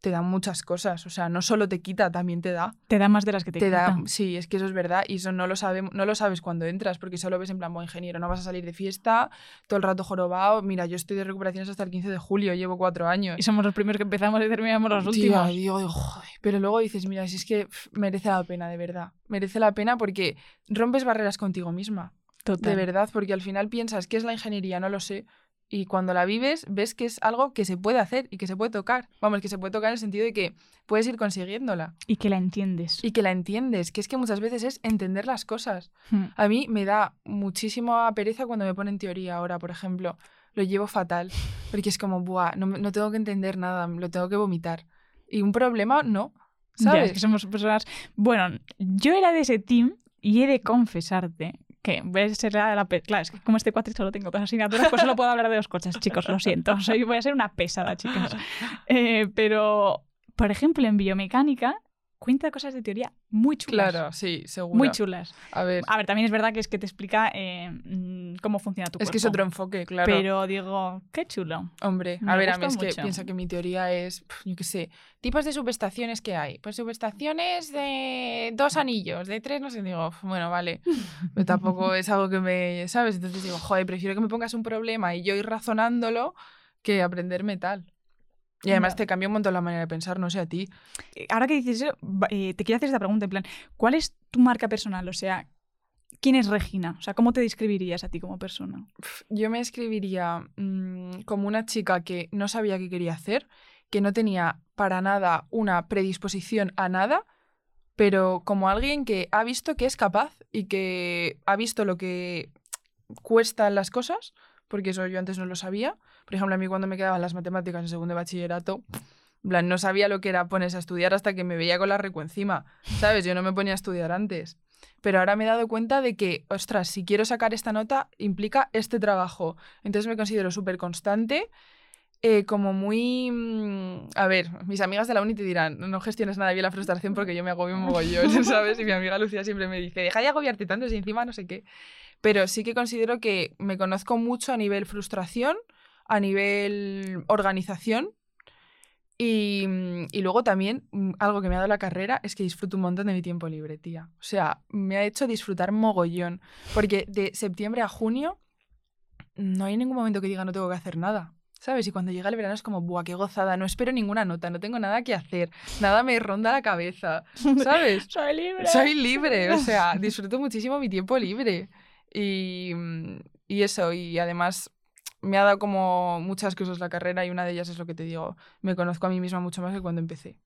te da muchas cosas. O sea, no solo te quita, también te da. Te da más de las que te, Te da, quita. sí, es que eso es verdad y eso no lo, sabemos, no lo sabes cuando entras porque solo ves en plan, buen ingeniero, no vas a salir de fiesta, todo el rato jorobado. Mira, yo estoy de recuperaciones hasta el 15 de julio, llevo cuatro años. Y somos los primeros que empezamos y terminamos los Tía, últimos. digo, digo, joder. Pero luego dices, mira, si es que merece la pena, de verdad. Merece la pena porque rompes barreras contigo misma. Total. De verdad, porque al final piensas, ¿qué es la ingeniería? No lo sé. Y cuando la vives, ves que es algo que se puede hacer y que se puede tocar. Vamos, que se puede tocar en el sentido de que puedes ir consiguiéndola Y que la entiendes. y que la entiendes. Que es que muchas veces es entender las cosas. Hmm. A mí me da muchísima pereza cuando me ponen teoría ahora, por ejemplo. Lo llevo fatal. Porque es como, buah, no, no tengo que entender nada, lo tengo que vomitar. Y un problema, no. Ya, ¿Sabes? es que somos personas. Bueno, yo era de ese team y he de confesarte que voy a ser la, Claro, es que como este cuatri solo tengo dos asignaturas, pues solo puedo hablar de los coches, chicos, lo siento. Soy, voy a ser una pesada, chicas. Eh, pero, por ejemplo, en biomecánica cuenta cosas de teoría muy chulas. Claro, sí, seguro. Muy chulas. A ver, A ver, también es verdad que es que te explica eh, mm, cómo funciona tu es que es cuerpo. otro enfoque, claro. Pero digo, qué chulo. Hombre, Me a ver, a mí es que mucho. pienso que mi teoría es, yo qué sé, tipos de subestaciones que hay. Pues subestaciones de dos anillos, de tres, no sé, digo, "Uf, bueno, vale, pero tampoco es algo que me, ¿sabes? Entonces digo, joder, prefiero que me pongas un problema y yo ir razonándolo que aprenderme tal. Y además te cambia un montón la manera de pensar, no sé a ti. Eh, Ahora que dices eso, eh, te quiero hacer esta pregunta, en plan, ¿cuál es tu marca personal? O sea, ¿quién es Regina? O sea, ¿cómo te describirías a ti como persona? Yo me escribiría mm, como una chica que no sabía qué quería hacer, que no tenía para nada una predisposición a nada, pero como alguien que ha visto que es capaz y que ha visto lo que cuestan las cosas, porque eso yo antes no lo sabía. Por ejemplo, a mí cuando me quedaban las matemáticas en segundo de bachillerato, plan, no sabía lo que era ponerse a estudiar hasta que me veía con la recu encima, ¿sabes? Yo no me ponía a estudiar antes. Pero ahora me he dado cuenta de que, ostras, si quiero sacar esta nota, implica este trabajo. Entonces me considero súper constante, eh, como muy... mm, A ver, mis amigas de la uni te dirán, no gestiones nada bien la frustración porque yo me agobio un mogollón, ¿sabes? Y mi amiga Lucía siempre me dice, deja de agobiarte tanto si encima no sé qué. Pero sí que considero que me conozco mucho a nivel frustración, a nivel organización. Y, mm, y luego también mm, algo que me ha dado la carrera es que disfruto un montón de mi tiempo libre, tía. O sea, me ha hecho disfrutar mogollón. Porque de septiembre a junio no hay ningún momento que diga no tengo que hacer nada. ¿Sabes? Y cuando llega el verano es como, ¡buah, qué gozada! No espero ninguna nota, no tengo nada que hacer, nada me ronda la cabeza, ¿sabes? Soy libre. Soy libre, o sea, disfruto muchísimo mi tiempo libre. Y, mm, y eso, y además me ha dado como muchas cosas la carrera y una de ellas es lo que te digo, me conozco a mí misma mucho más que cuando empecé.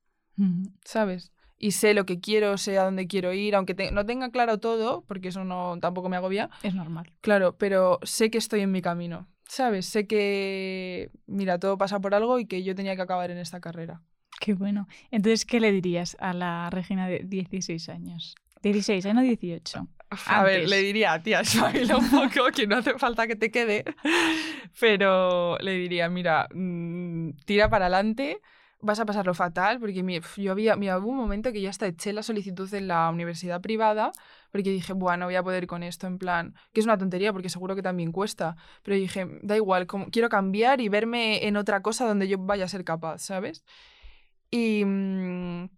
¿sabes? Y sé lo que quiero, sé a dónde quiero ir, aunque te- no tenga claro todo, porque eso no tampoco me agobia, Es normal. claro, pero sé que estoy en mi camino, ¿sabes? Sé que, mira, todo pasa por algo y que yo tenía que acabar en esta carrera. Qué bueno. Entonces, ¿qué le dirías a la Regina de 16 años? 16, ¿eh? No 18. A ver, le diría, tía, espabila un poco, que no hace falta que te quede. Pero le diría, mira, mm, tira para adelante, vas a pasarlo fatal, porque mi- yo había, mira, hubo un momento que ya hasta eché la solicitud en la universidad privada, porque dije, bueno, no voy a poder con esto, en plan, que es una tontería, porque seguro que también cuesta. Pero dije, da igual, como, quiero cambiar y verme en otra cosa donde yo vaya a ser capaz, ¿sabes? Y. mm,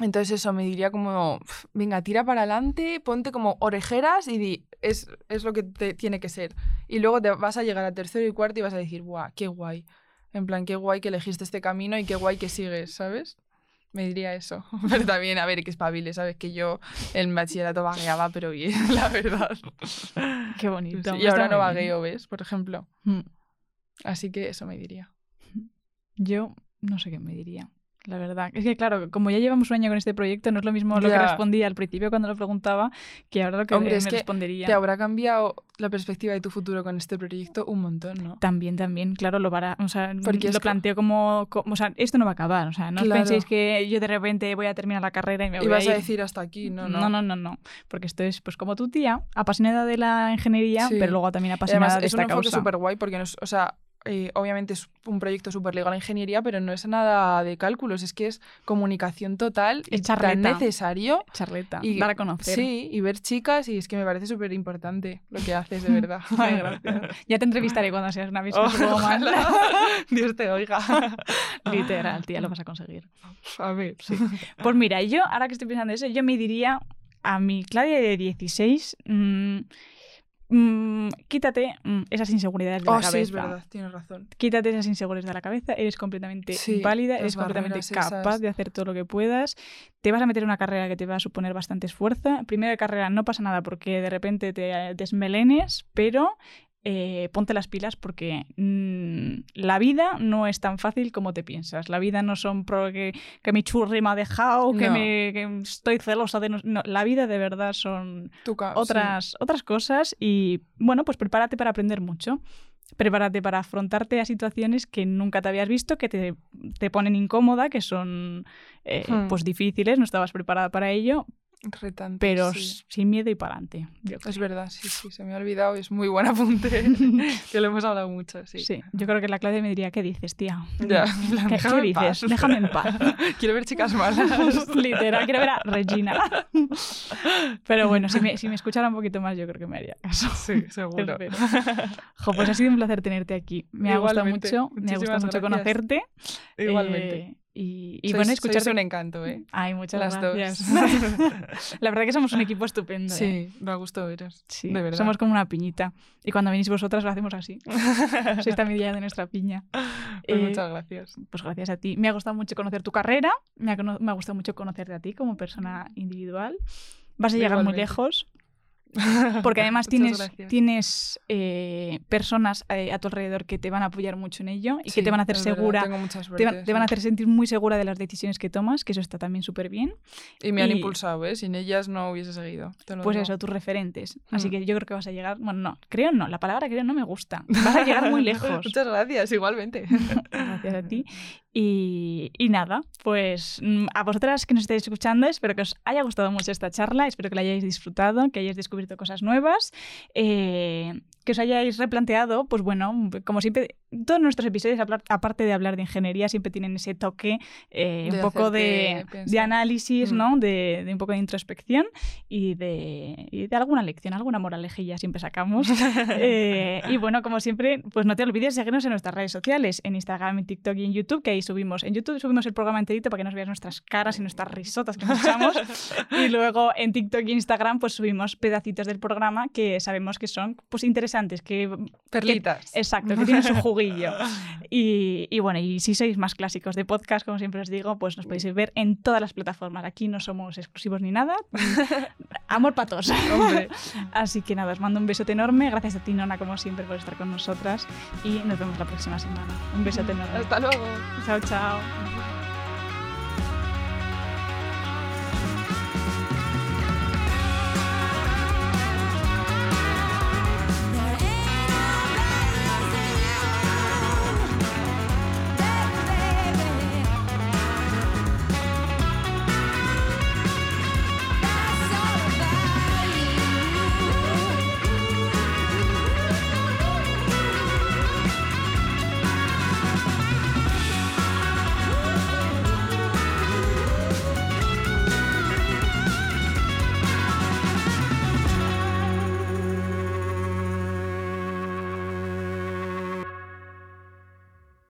entonces eso, me diría como, "Pf, venga, tira para adelante, ponte como orejeras y di, es, es lo que te tiene que ser. Y luego te vas a llegar a tercero y cuarto y vas a decir, guau, qué guay. En plan, qué guay que elegiste este camino y qué guay que sigues, ¿sabes? Me diría eso. Pero también, a ver, que espabile, ¿sabes? Que yo en bachillerato vagueaba, pero bien, la verdad. Qué bonito. Sí, y ahora no vagueo, ¿ves? Por ejemplo. Mm. Así que eso me diría. Yo no sé qué me diría. La verdad. Es que, claro, como ya llevamos un año con este proyecto, no es lo mismo lo que respondía al principio cuando lo preguntaba que ahora lo que Hombre, me es que respondería. Te habrá cambiado la perspectiva de tu futuro con este proyecto un montón, ¿no? También, también, claro, lo, para, o sea, Porque lo planteo como, como- O sea, esto no va a acabar. O sea, no os Claro. penséis que yo de repente voy a terminar la carrera y me voy Y vas a a ir. decir hasta aquí, no, no. no, no, no, no. Porque esto es, pues, como tu tía, apasionada de la ingeniería, Sí. pero luego también apasionada además de es un esta enfoque causa. súper guay porque, nos, o sea, eh, obviamente es un proyecto súper legal a ingeniería, pero no es nada de cálculos, es que es comunicación total y Es tan charleta. necesario. Charleta, Y, dar a conocer. Sí, y ver chicas, y es que me parece súper importante lo que haces, de verdad. Ay, gracias. Ya te entrevistaré cuando seas una misma Oh, ojalá. Dios te oiga. Literal, tía, lo vas a conseguir. A ver, Sí. Pues mira, yo, ahora que estoy pensando eso, yo me diría a mi Claudia de 16, mm, mm, quítate mm, esas inseguridades de la Oh, cabeza. sí, es verdad, tienes razón. Quítate esas inseguridades de la cabeza, eres completamente Sí, válida, eres completamente capaz esas. de hacer todo lo que puedas. Te vas a meter en una carrera que te va a suponer bastante esfuerzo. Primera carrera no pasa nada porque de repente te desmelenes, pero eh, ponte las pilas porque mm, la vida no es tan fácil como te piensas. La vida no son pro que, que mi churri me ha dejado, que, No. me, que estoy celosa de... No, no, la vida de verdad son sí. otras, otras cosas y bueno, pues prepárate para aprender mucho. Prepárate para afrontarte a situaciones que nunca te habías visto, que te, te ponen incómoda, que son eh, Hmm. pues difíciles, no estabas preparada para ello, Retante, pero sí. sin miedo y para adelante. Es verdad, sí, sí, se me ha olvidado, es muy buen apunte, que lo hemos hablado mucho, sí. Sí. yo creo que la Claudia me diría, ¿qué dices, tía? Ya, plan, ¿Qué, qué dices? paz. Déjame en paz. Quiero ver chicas malas. Literal, quiero ver a Regina. Pero bueno, si me, si me escuchara un poquito más, yo creo que me haría caso. Sí, seguro. Jo, pues ha sido un placer tenerte aquí. Me ha gustado Igualmente. mucho, me ha gustado mucho gracias. conocerte. Igualmente. Eh, y y Sois- bueno, escucharte. un encanto, ¿eh? Ay, muchas Las dos. gracias. La verdad que somos un equipo estupendo. ¿eh? Sí, me gusto veros. Sí, de verdad. somos como una piñita. Y cuando venís vosotras lo hacemos así. Sois esta medida de nuestra piña. Pues Eh, muchas gracias. Pues gracias a ti. Me ha gustado mucho conocer tu carrera. Me ha, me ha gustado mucho conocerte a ti como persona individual. Vas a llegar muy lejos. Porque además tienes, gracias. tienes eh, personas eh, a tu alrededor que te van a apoyar mucho en ello y que te van a hacer verdad, segura. Te, van- te van a hacer sentir muy segura de las decisiones que tomas, que eso está también súper bien. Y me han impulsado, ¿eh? Sin ellas no hubiese seguido. te lo Pues digo. eso, tus referentes. Así Mm. que yo creo que vas a llegar. Bueno, no, creo no, la palabra creo no me gusta. Vas a llegar muy lejos. Muchas gracias, igualmente. Gracias a ti. Y, nada, pues mm, a vosotras que nos estáis escuchando, espero que os haya gustado mucho esta charla, espero que la hayáis disfrutado, que hayáis descubierto cosas nuevas, eh, que os hayáis replanteado, pues bueno, como siempre, todos nuestros episodios, apar- aparte de hablar de ingeniería, siempre tienen ese toque, eh, un poco de, de análisis, Mm. ¿no? De, de un poco de introspección y de, y de alguna lección, alguna moralejilla siempre sacamos. Eh, y bueno, como siempre, pues no te olvides de seguirnos en nuestras redes sociales, en Instagram, en TikTok y en YouTube, que ahí subimos. En YouTube subimos el programa enterito para que nos veas nuestras caras y nuestras risotas que nos echamos. y luego en TikTok y Instagram, pues subimos pedacitos del programa que sabemos que son pues interesantes, que Perlitas. Exacto, que tienen su juguillo. Y, y bueno, y si sois más clásicos de podcast, como siempre os digo, pues nos podéis ver en todas las plataformas. Aquí no somos exclusivos ni nada. Amor patos. Hombre. Así que nada, os mando un besote enorme. Gracias a ti, Nona, como siempre, por estar con nosotras. Y nos vemos la próxima semana. Un besote enorme. Hasta luego. Chao, chao.